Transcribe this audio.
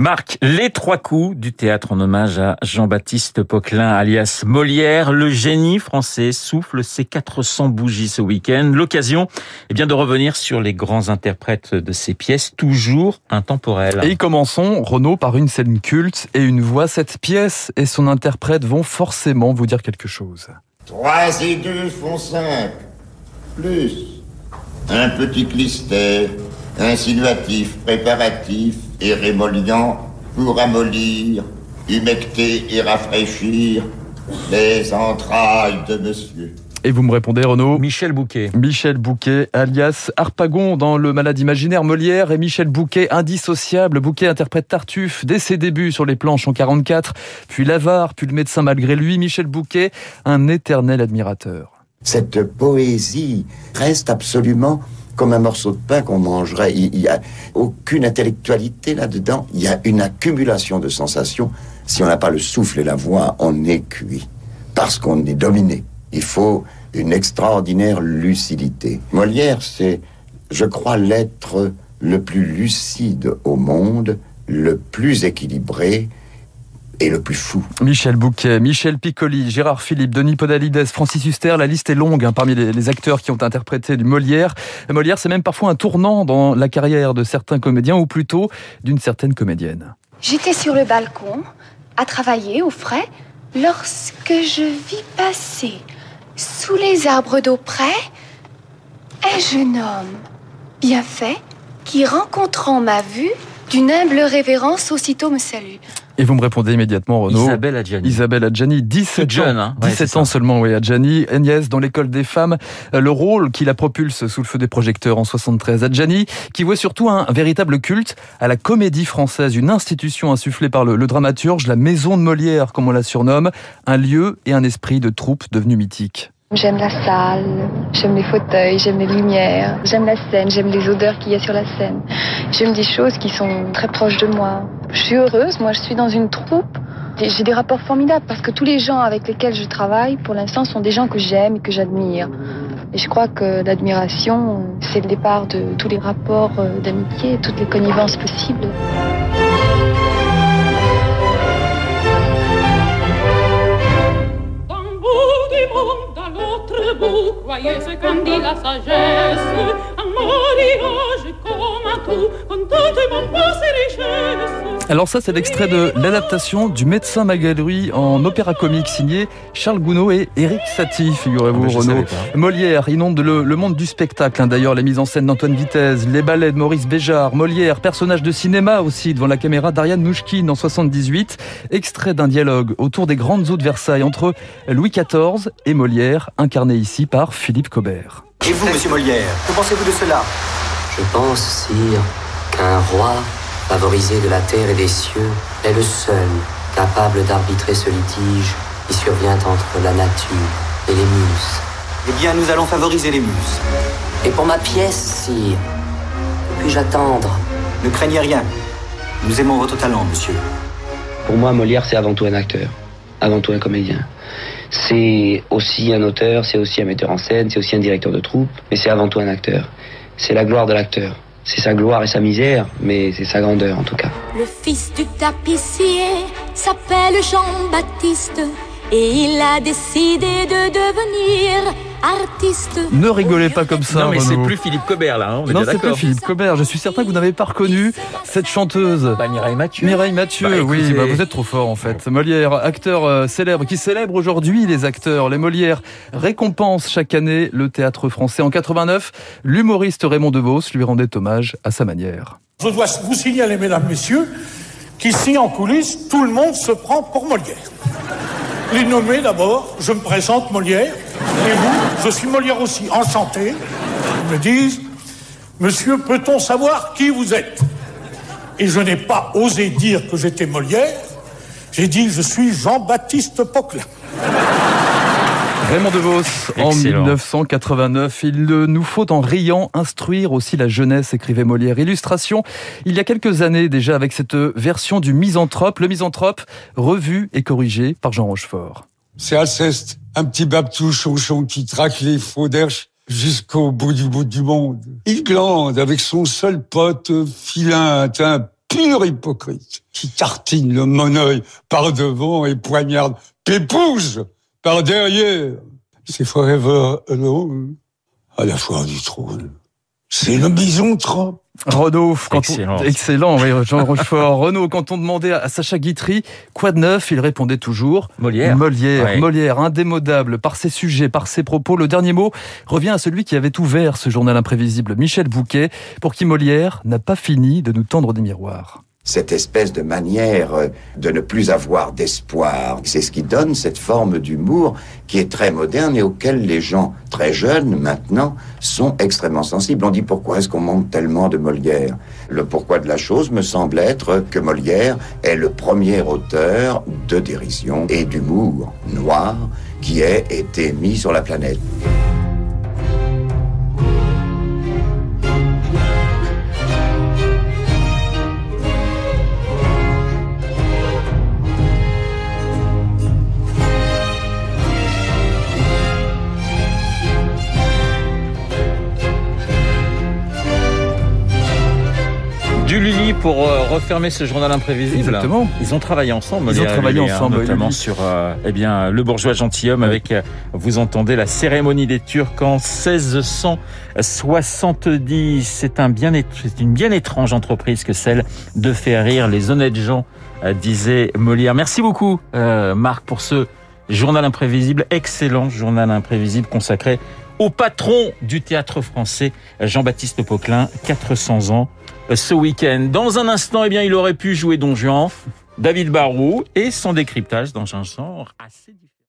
Marc, les trois coups du théâtre en hommage à Jean-Baptiste Poquelin, alias Molière, le génie français souffle ses 400 bougies ce week-end. L'occasion, eh bien, de revenir sur les grands interprètes de ces pièces, toujours intemporelles. Et commençons, Renaud, par une scène culte et une voix. Cette pièce et son interprète vont forcément vous dire quelque chose. Trois et deux font cinq. Plus. Un petit clistère, insinuatif, préparatif, et rémoliant pour amollir, humecter et rafraîchir les entrailles de monsieur. Et vous me répondez, Renaud Michel Bouquet. Michel Bouquet, alias Harpagon dans Le Malade imaginaire Molière et Michel Bouquet, indissociable. Bouquet interprète Tartuffe dès ses débuts sur les planches en 44, puis l'avare, puis le médecin malgré lui. Michel Bouquet, un éternel admirateur. Cette poésie reste absolument comme un morceau de pain qu'on mangerait. Il n'y a aucune intellectualité là-dedans. Il y a une accumulation de sensations. Si on n'a pas le souffle et la voix, on est cuit. Parce qu'on est dominé. Il faut une extraordinaire lucidité. Molière, c'est, je crois, l'être le plus lucide au monde, le plus équilibré, et le plus fou. Michel Bouquet, Michel Piccoli, Gérard Philippe, Denis Podalides, Francis Huster, la liste est longue hein, parmi les, acteurs qui ont interprété du Molière. Molière, c'est même parfois un tournant dans la carrière de certains comédiens, ou plutôt d'une certaine comédienne. J'étais sur le balcon, à travailler au frais, lorsque je vis passer, sous les arbres d'eau près, un jeune homme, bien fait, qui rencontrant ma vue, d'une humble révérence aussitôt me salue. Et vous me répondez immédiatement, Renaud. Isabelle Adjani. Isabelle Adjani, 17 jeune, ans. Hein 17 ans seulement, oui, Adjani. Agnès, dans l'école des femmes, euh, le rôle qui la propulse sous le feu des projecteurs en 73. Adjani, qui voit surtout un véritable culte à la comédie française, une institution insufflée par le, le dramaturge, la maison de Molière, comme on la surnomme, un lieu et un esprit de troupe devenu mythique. J'aime la salle, j'aime les fauteuils, j'aime les lumières, j'aime la scène, j'aime les odeurs qu'il y a sur la scène. J'aime des choses qui sont très proches de moi. Je suis heureuse, moi je suis dans une troupe. J'ai des rapports formidables parce que tous les gens avec lesquels je travaille, pour l'instant, sont des gens que j'aime et que j'admire. Et je crois que l'admiration, c'est le départ de tous les rapports euh, d'amitié, toutes les connivences possibles. Croyez ce qu'en dit la sagesse, un mariage Alors ça, c'est l'extrait de l'adaptation du Médecin Magalui en opéra comique signé Charles Gounod et Éric Satie, figurez-vous, Ah, Renaud. Molière inonde le, le monde du spectacle. hein. D'ailleurs, la mise en scène d'Antoine Vitesse, les ballets de Maurice Béjart, Molière, personnage de cinéma aussi devant la caméra d'Ariane Mouchkine en 78. Extrait d'un dialogue autour des grandes eaux de Versailles entre Louis XIV et Molière, incarné ici par Philippe Cobert. Et vous, monsieur Molière, que pensez-vous de cela? Je pense, sire, qu'un roi, favorisé de la terre et des cieux, est le seul capable d'arbitrer ce litige qui survient entre la nature et les muses. Eh bien, nous allons favoriser les muses. Et pour ma pièce, sire, que puis-je attendre? Ne craignez rien. Nous aimons votre talent, monsieur. Pour moi, Molière, c'est avant tout un acteur, avant tout un comédien. C'est aussi un auteur, c'est aussi un metteur en scène, c'est aussi un directeur de troupe, mais c'est avant tout un acteur. C'est la gloire de l'acteur. C'est sa gloire et sa misère, mais c'est sa grandeur en tout cas. Le fils du tapissier s'appelle Jean-Baptiste et il a décidé de devenir artiste. Ne rigolez pas comme ça, Non, mais c'est plus Philippe Cobert, là, hein, on Non, c'est plus. Philippe Cobert. Je suis certain que vous n'avez pas reconnu cette chanteuse. Bah, Mireille Mathieu. Mireille Mathieu, Bah, oui, bah, vous êtes trop fort en fait. Molière, acteur euh, célèbre, qui célèbre aujourd'hui les acteurs. Les Molières récompensent chaque année le théâtre français. En 89, l'humoriste Raymond DeVos lui rendait hommage à sa manière. Je dois vous signaler, mesdames, messieurs, qu'ici en coulisses, tout le monde se prend pour Molière. Les nommés d'abord, je me présente Molière, et vous, je suis Molière aussi, enchanté. Ils me disent, monsieur, peut-on savoir qui vous êtes? Et je n'ai pas osé dire que j'étais Molière, j'ai dit, je suis Jean-Baptiste Poquelin. Raymond DeVos, en Excellent. 1989, il nous faut en riant instruire aussi la jeunesse, écrivait Molière. Illustration, il y a quelques années déjà avec cette version du Misanthrope, le Misanthrope, revu et corrigé par Jean Rochefort. C'est Alceste, un petit babtou chonchon qui traque les faux jusqu'au bout du bout du monde. Il glande avec son seul pote filin, un pur hypocrite, qui tartine le moneuil par devant et poignarde Pépouze par derrière. C'est forever alone à la foire du trône. C'est le misanthrope. Renaud, quand Excellent. On... excellent, oui, Jean Rochefort. Renaud, quand on demandait à Sacha Guitry quoi de neuf, il répondait toujours Molière. Molière, Ouais. Molière, indémodable par ses sujets, par ses propos. Le dernier mot revient à celui qui avait ouvert ce journal imprévisible, Michel Bouquet, pour qui Molière n'a pas fini de nous tendre des miroirs. Cette espèce de manière euh, de ne plus avoir d'espoir. C'est ce qui donne cette forme d'humour qui est très moderne et auquel les gens très jeunes maintenant sont extrêmement sensibles. On dit pourquoi est-ce qu'on manque tellement de Molière? Le pourquoi de la chose me semble être que Molière est le premier auteur de dérision et d'humour noir qui ait été mis sur la planète. Du Lully pour euh, refermer ce journal imprévisible. Exactement. Ils ont travaillé ensemble, Ils ont travaillé Lully, hein, ensemble, notamment Lully. sur euh, eh bien le bourgeois gentilhomme avec euh, vous entendez la cérémonie des Turcs en 1670. C'est un bien une bien étrange entreprise que celle de faire rire les honnêtes gens, disait Molière. Merci beaucoup Marc pour ce journal imprévisible, excellent journal imprévisible consacré au patron du théâtre français, Jean-Baptiste Poquelin, 400 ans euh, ce week-end. Dans un instant, eh bien, il aurait pu jouer Don Juan, David Barrault et son décryptage dans un genre assez différent.